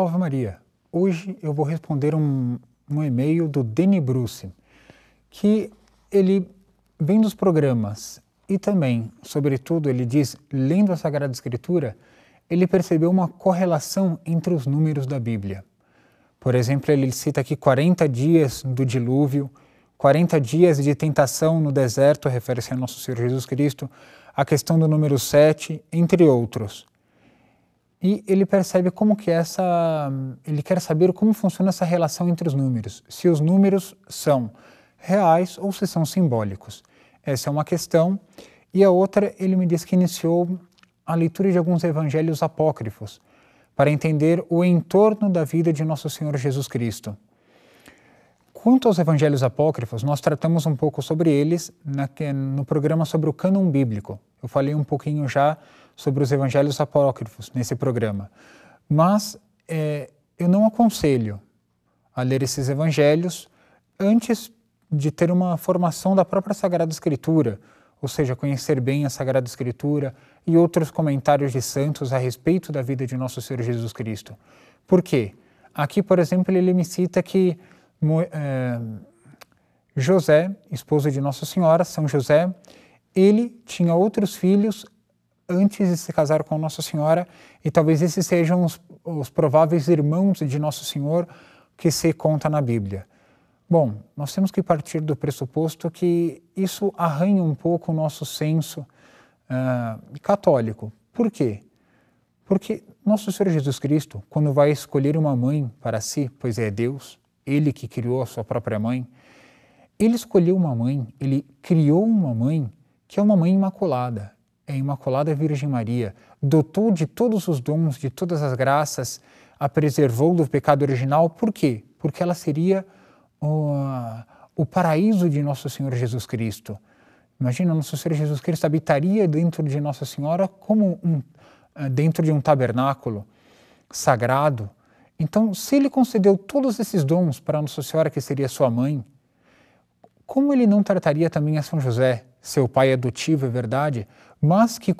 Salve Maria! Hoje eu vou responder um, um e-mail do Denny Bruce, que ele vem dos programas e também, sobretudo, ele diz, lendo a Sagrada Escritura, ele percebeu uma correlação entre os números da Bíblia. Por exemplo, ele cita aqui 40 dias do dilúvio, 40 dias de tentação no deserto, refere-se a nosso Senhor Jesus Cristo, a questão do número 7, entre outros. E ele percebe como que essa, ele quer saber como funciona essa relação entre os números, se os números são reais ou se são simbólicos. Essa é uma questão. E a outra, ele me diz que iniciou a leitura de alguns evangelhos apócrifos para entender o entorno da vida de nosso Senhor Jesus Cristo. Quanto aos evangelhos apócrifos, nós tratamos um pouco sobre eles no programa sobre o cânon bíblico. Eu falei um pouquinho já sobre os evangelhos apócrifos nesse programa. Mas é, eu não aconselho a ler esses evangelhos antes de ter uma formação da própria Sagrada Escritura, ou seja, conhecer bem a Sagrada Escritura e outros comentários de santos a respeito da vida de nosso Senhor Jesus Cristo. Por quê? Aqui, por exemplo, ele me cita que é, José, esposo de Nossa Senhora, São José, ele tinha outros filhos antes de se casar com Nossa Senhora, e talvez esses sejam os, os prováveis irmãos de Nosso Senhor que se conta na Bíblia. Bom, nós temos que partir do pressuposto que isso arranha um pouco o nosso senso uh, católico. Por quê? Porque nosso Senhor Jesus Cristo, quando vai escolher uma mãe para si, pois é Deus, Ele que criou a sua própria mãe, Ele escolheu uma mãe, Ele criou uma mãe que é uma mãe imaculada, é a Imaculada Virgem Maria, dotou de todos os dons, de todas as graças, a preservou do pecado original. Por quê? Porque ela seria o, o paraíso de Nosso Senhor Jesus Cristo. Imagina, Nosso Senhor Jesus Cristo habitaria dentro de Nossa Senhora como um, eh, dentro de um tabernáculo sagrado. Então, se ele concedeu todos esses dons para Nossa Senhora, que seria sua mãe, como ele não trataria também a São José, seu pai adotivo, é verdade, mas que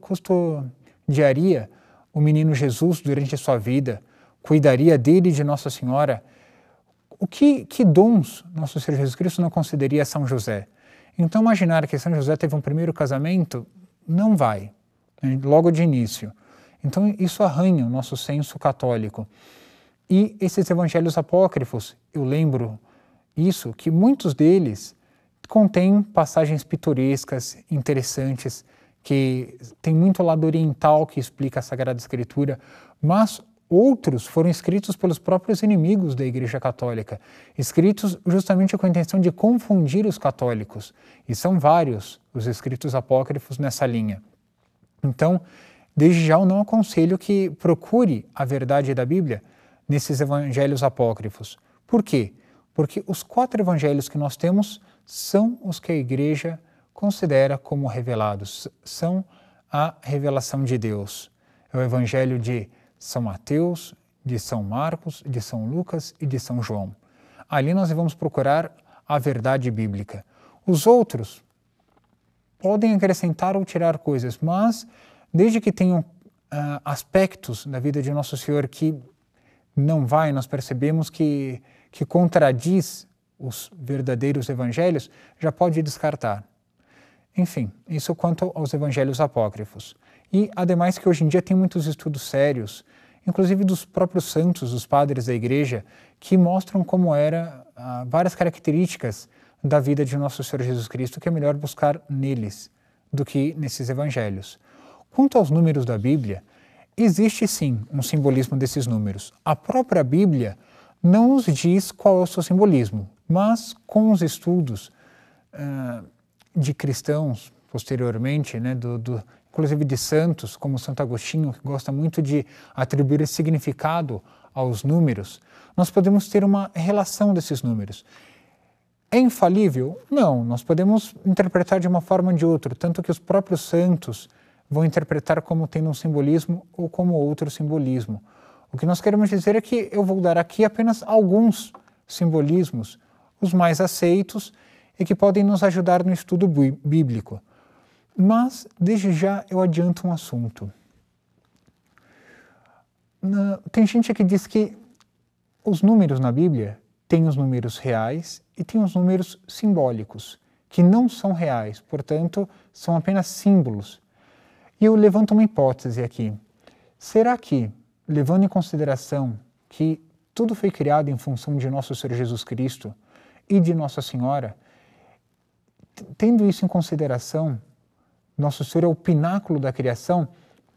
custodiaria o menino Jesus durante a sua vida, cuidaria dele e de Nossa Senhora. O que, que dons nosso Senhor Jesus Cristo não concederia a São José? Então, imaginar que São José teve um primeiro casamento, não vai, né, logo de início. Então, isso arranha o nosso senso católico. E esses evangelhos apócrifos, eu lembro isso, que muitos deles contém passagens pitorescas, interessantes, que tem muito lado oriental que explica a Sagrada Escritura, mas outros foram escritos pelos próprios inimigos da Igreja Católica, escritos justamente com a intenção de confundir os católicos. E são vários os escritos apócrifos nessa linha. Então, desde já eu não aconselho que procure a verdade da Bíblia nesses evangelhos apócrifos. Por quê? Porque os quatro evangelhos que nós temos são os que a igreja considera como revelados, são a revelação de Deus. É o evangelho de São Mateus, de São Marcos, de São Lucas e de São João. Ali nós vamos procurar a verdade bíblica. Os outros podem acrescentar ou tirar coisas, mas desde que tenham uh, aspectos da vida de Nosso Senhor que não vai, nós percebemos que, que contradiz os verdadeiros evangelhos, já pode descartar. Enfim, isso quanto aos evangelhos apócrifos. E, ademais, que hoje em dia tem muitos estudos sérios, inclusive dos próprios santos, dos padres da igreja, que mostram como era ah, várias características da vida de nosso Senhor Jesus Cristo, que é melhor buscar neles do que nesses evangelhos. Quanto aos números da Bíblia, existe sim um simbolismo desses números. A própria Bíblia não nos diz qual é o seu simbolismo, mas com os estudos uh, de cristãos posteriormente, né, do, do, inclusive de santos, como Santo Agostinho, que gosta muito de atribuir esse significado aos números, nós podemos ter uma relação desses números. É infalível? Não, nós podemos interpretar de uma forma ou de outra, tanto que os próprios santos vão interpretar como tendo um simbolismo ou como outro simbolismo. O que nós queremos dizer é que eu vou dar aqui apenas alguns simbolismos, os mais aceitos e que podem nos ajudar no estudo bíblico. Mas, desde já, eu adianto um assunto. tem gente que diz que os números na Bíblia têm os números reais e tem os números simbólicos, que não são reais, portanto, são apenas símbolos. E eu levanto uma hipótese aqui. Será que, levando em consideração que tudo foi criado em função de nosso Senhor Jesus Cristo e de Nossa Senhora, tendo isso em consideração, nosso Senhor é o pináculo da criação,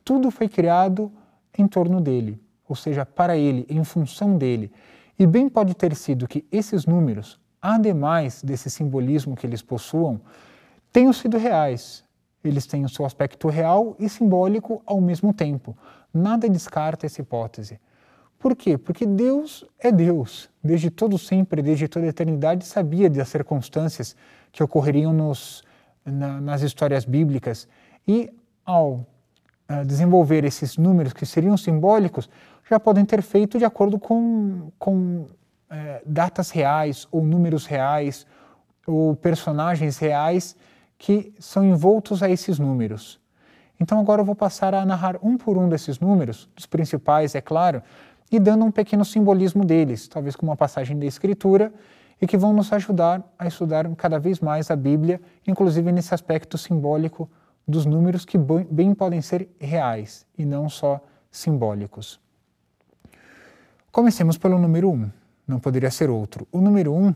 tudo foi criado em torno dele, ou seja, para ele, em função dele. E bem pode ter sido que esses números, ademais desse simbolismo que eles possuam, tenham sido reais. Eles têm o seu aspecto real e simbólico ao mesmo tempo. Nada descarta essa hipótese. Por quê? Porque Deus é Deus. Desde todo sempre, desde toda a eternidade, sabia das circunstâncias que ocorreriam nos, na, nas histórias bíblicas. E ao uh, desenvolver esses números que seriam simbólicos, já podem ter feito de acordo com, com uh, datas reais, ou números reais, ou personagens reais que são envoltos a esses números. Então agora eu vou passar a narrar um por um desses números, dos principais, é claro, e dando um pequeno simbolismo deles, talvez com uma passagem da Escritura, e que vão nos ajudar a estudar cada vez mais a Bíblia, inclusive nesse aspecto simbólico dos números que bem podem ser reais e não só simbólicos. Comecemos pelo número 1, um. não poderia ser outro. O número 1, um,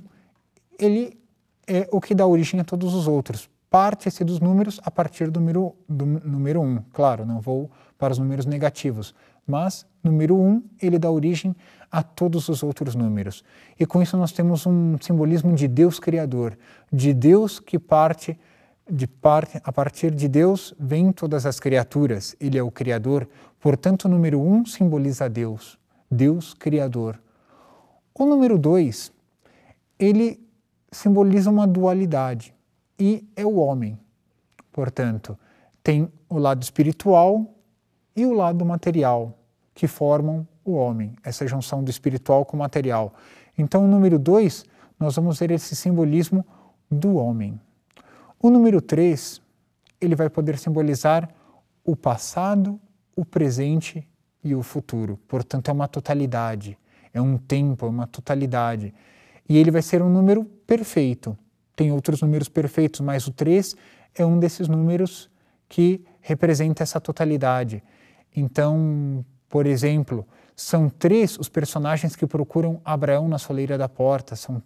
ele é o que dá origem a todos os outros. Parte-se dos números a partir do número, do número 1. Um. Claro, não vou para os números negativos, mas número 1 um, ele dá origem a todos os outros números. E com isso nós temos um simbolismo de Deus criador, de Deus que parte de parte a partir de Deus vêm todas as criaturas. Ele é o criador, portanto o número 1 um simboliza Deus, Deus criador. O número 2, ele simboliza uma dualidade e é o homem. Portanto, tem o lado espiritual e o lado material que formam o homem, essa junção do espiritual com o material. Então, o número 2, nós vamos ver esse simbolismo do homem. O número 3, ele vai poder simbolizar o passado, o presente e o futuro. Portanto, é uma totalidade, é um tempo, é uma totalidade. E ele vai ser um número perfeito. Tem outros números perfeitos, mas o 3 é um desses números que representa essa totalidade. Então, por exemplo, são três os personagens que procuram Abraão na soleira da porta, são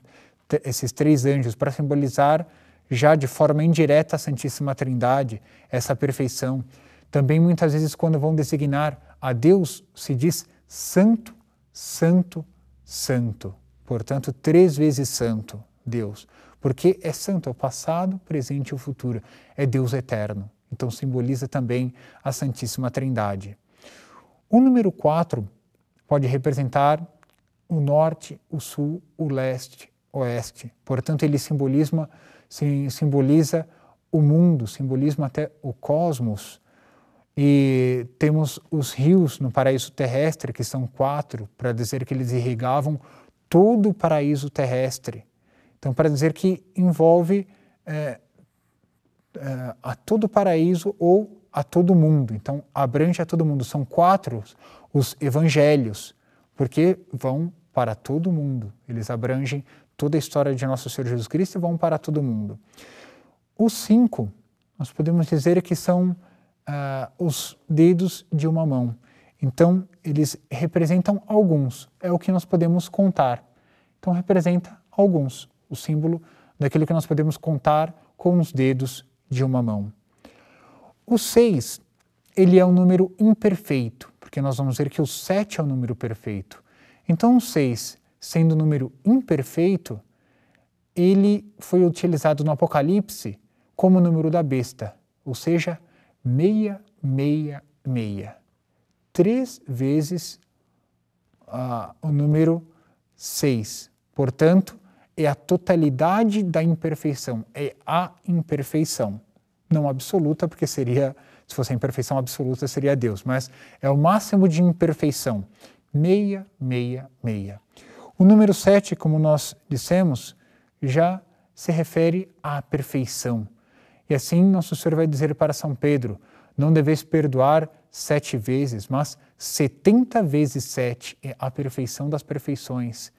esses três anjos, para simbolizar já de forma indireta a Santíssima Trindade, essa perfeição. Também muitas vezes, quando vão designar a Deus, se diz Santo, Santo, Santo. Portanto, três vezes Santo, Deus. Porque é santo, é o passado, presente e o futuro. É Deus eterno. Então, simboliza também a Santíssima Trindade. O número 4 pode representar o norte, o sul, o leste, oeste. Portanto, ele simboliza, simboliza o mundo, simboliza até o cosmos. E temos os rios no paraíso terrestre, que são quatro, para dizer que eles irrigavam todo o paraíso terrestre. Então, para dizer que envolve é, é, a todo o paraíso ou a todo mundo. Então, abrange a todo mundo. São quatro os evangelhos, porque vão para todo mundo. Eles abrangem toda a história de nosso Senhor Jesus Cristo e vão para todo mundo. Os cinco, nós podemos dizer que são uh, os dedos de uma mão. Então, eles representam alguns, é o que nós podemos contar. Então, representa alguns, o símbolo daquilo que nós podemos contar com os dedos de uma mão. O 6, ele é um número imperfeito, porque nós vamos ver que o 7 é um número perfeito. Então, o 6, sendo um número imperfeito, ele foi utilizado no Apocalipse como o número da besta, ou seja, meia, meia, meia. Três vezes uh, o número 6. Portanto, é a totalidade da imperfeição, é a imperfeição não absoluta, porque seria, se fosse a imperfeição absoluta, seria Deus, mas é o máximo de imperfeição. Meia, meia, meia. O número 7, como nós dissemos, já se refere à perfeição. E assim nosso Senhor vai dizer para São Pedro: não deveis perdoar sete vezes, mas 70 vezes sete é a perfeição das perfeições.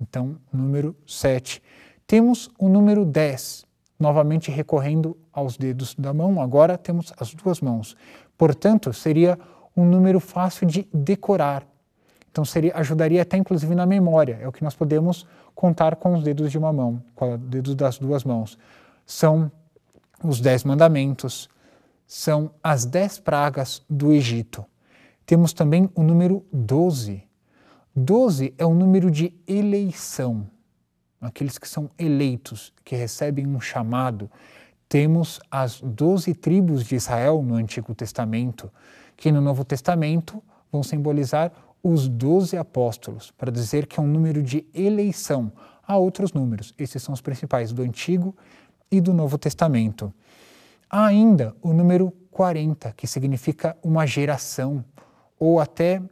Então, número 7. Temos o número 10, novamente recorrendo aos dedos da mão, agora temos as duas mãos. Portanto, seria um número fácil de decorar. Então, seria, ajudaria até inclusive na memória, é o que nós podemos contar com os dedos de uma mão, com os dedos das duas mãos. São os dez mandamentos, são as dez pragas do Egito. Temos também o número 12. 12 é o número de eleição, aqueles que são eleitos, que recebem um chamado. Temos as doze tribos de Israel no Antigo Testamento, que no Novo Testamento vão simbolizar os doze apóstolos, para dizer que é um número de eleição. Há outros números, esses são os principais do Antigo e do Novo Testamento. Há ainda o número 40, que significa uma geração ou até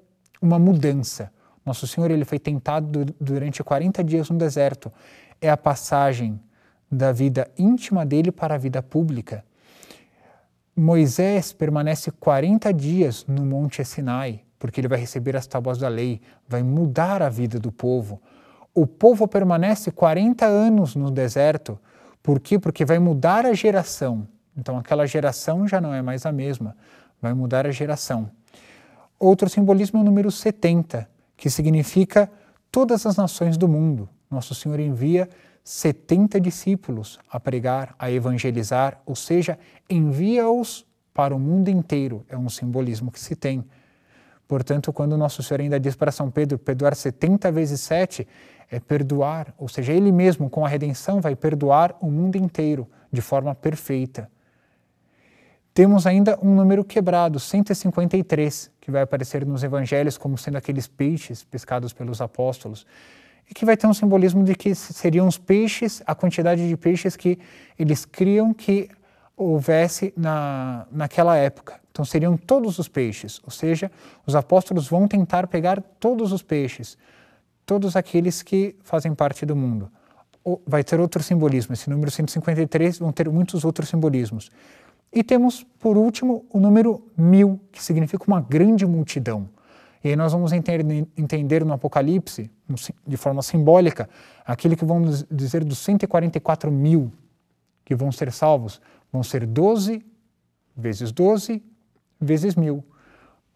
uma mudança. Nosso Senhor ele foi tentado durante 40 dias no deserto. É a passagem da vida íntima dele para a vida pública. Moisés permanece 40 dias no Monte Sinai, porque ele vai receber as tábuas da lei, vai mudar a vida do povo. O povo permanece 40 anos no deserto, por quê? Porque vai mudar a geração. Então, aquela geração já não é mais a mesma, vai mudar a geração. Outro simbolismo é o número 70, que significa todas as nações do mundo. Nosso Senhor envia 70 discípulos a pregar, a evangelizar, ou seja, envia-os para o mundo inteiro. É um simbolismo que se tem. Portanto, quando Nosso Senhor ainda diz para São Pedro perdoar 70 vezes 7, é perdoar, ou seja, Ele mesmo, com a redenção, vai perdoar o mundo inteiro de forma perfeita. Temos ainda um número quebrado, 153, que vai aparecer nos evangelhos como sendo aqueles peixes pescados pelos apóstolos, e que vai ter um simbolismo de que seriam os peixes, a quantidade de peixes que eles criam que houvesse na, naquela época. Então seriam todos os peixes, ou seja, os apóstolos vão tentar pegar todos os peixes, todos aqueles que fazem parte do mundo. Vai ter outro simbolismo, esse número 153 vão ter muitos outros simbolismos. E temos, por último, o número mil, que significa uma grande multidão. E aí nós vamos entender, no Apocalipse, de forma simbólica, aquele que vão dizer dos 144 mil que vão ser salvos. Vão ser 12 vezes 12 vezes mil.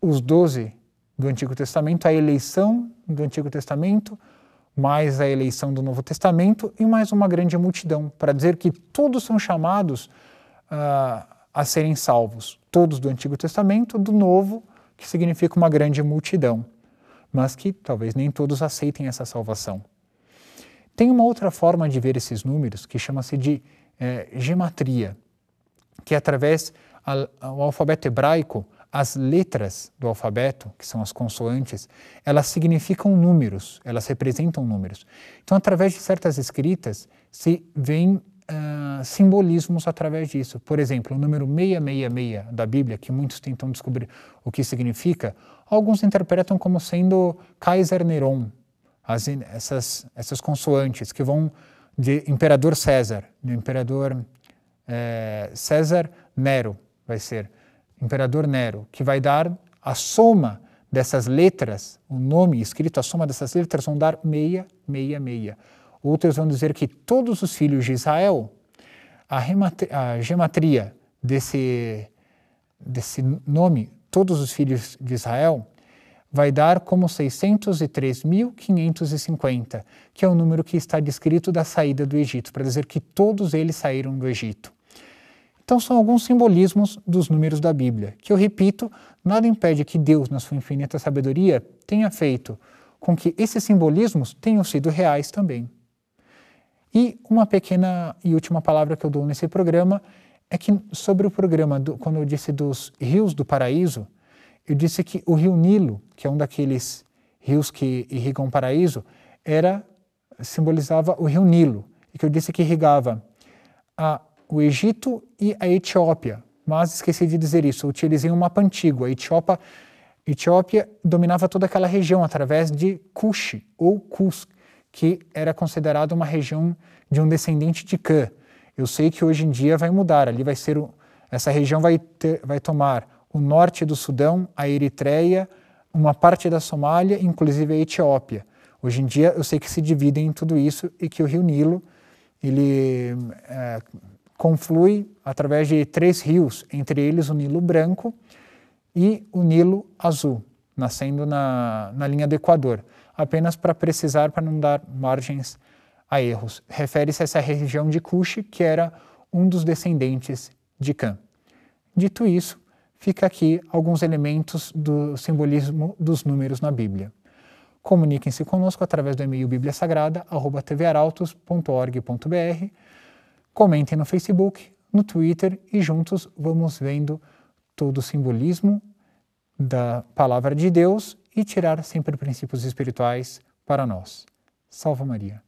Os 12 do Antigo Testamento, a eleição do Antigo Testamento, mais a eleição do Novo Testamento e mais uma grande multidão, para dizer que todos são chamados uh, a serem salvos, todos do Antigo Testamento, do Novo, que significa uma grande multidão, mas que talvez nem todos aceitem essa salvação. Tem uma outra forma de ver esses números que chama-se de é, gematria, que é através do alfabeto hebraico, as letras do alfabeto, que são as consoantes, elas significam números, elas representam números. Então, através de certas escritas, se vem uh, simbolismos através disso. Por exemplo, o número 666 da Bíblia, que muitos tentam descobrir o que significa, alguns interpretam como sendo Kaiser Neron, as, essas, essas consoantes que vão de Imperador César, do Imperador é, César Nero, vai ser Imperador Nero, que vai dar a soma dessas letras, o nome escrito, a soma dessas letras vão dar 666. Outros vão dizer que todos os filhos de Israel, a, a gematria desse, desse nome, todos os filhos de Israel, vai dar como 603.550, que é o número que está descrito da saída do Egito, para dizer que todos eles saíram do Egito. Então, são alguns simbolismos dos números da Bíblia, que eu repito, nada impede que Deus, na sua infinita sabedoria, tenha feito com que esses simbolismos tenham sido reais também. E uma pequena e última palavra que eu dou nesse programa é que sobre o programa, do, quando eu disse dos rios do paraíso, eu disse que o rio Nilo, que é um daqueles rios que irrigam o paraíso, era simbolizava o rio Nilo, e que eu disse que irrigava a, o Egito e a Etiópia. Mas esqueci de dizer isso, eu utilizei um mapa antigo. A Etiópia, Etiópia dominava toda aquela região através de Cush ou Cus, que era considerada uma região de um descendente de Cã. Eu sei que hoje em dia vai mudar, ali vai ser essa região vai, ter, vai tomar o norte do Sudão, a Eritreia, uma parte da Somália, inclusive a Etiópia. Hoje em dia eu sei que se dividem em tudo isso e que o rio Nilo ele é, conflui através de três rios, entre eles o Nilo Branco e o Nilo Azul, nascendo na, na linha do Equador, apenas para precisar, para não dar margens a erros. Refere-se a essa região de Cush, que era um dos descendentes de Cã. Dito isso, fica aqui alguns elementos do simbolismo dos números na Bíblia. Comuniquem-se conosco através do e-mail bibliasagrada@tvarautos.org.br. Comentem no Facebook, no Twitter e juntos vamos vendo todo o simbolismo da palavra de Deus e tirar sempre princípios espirituais para nós. Salva Maria.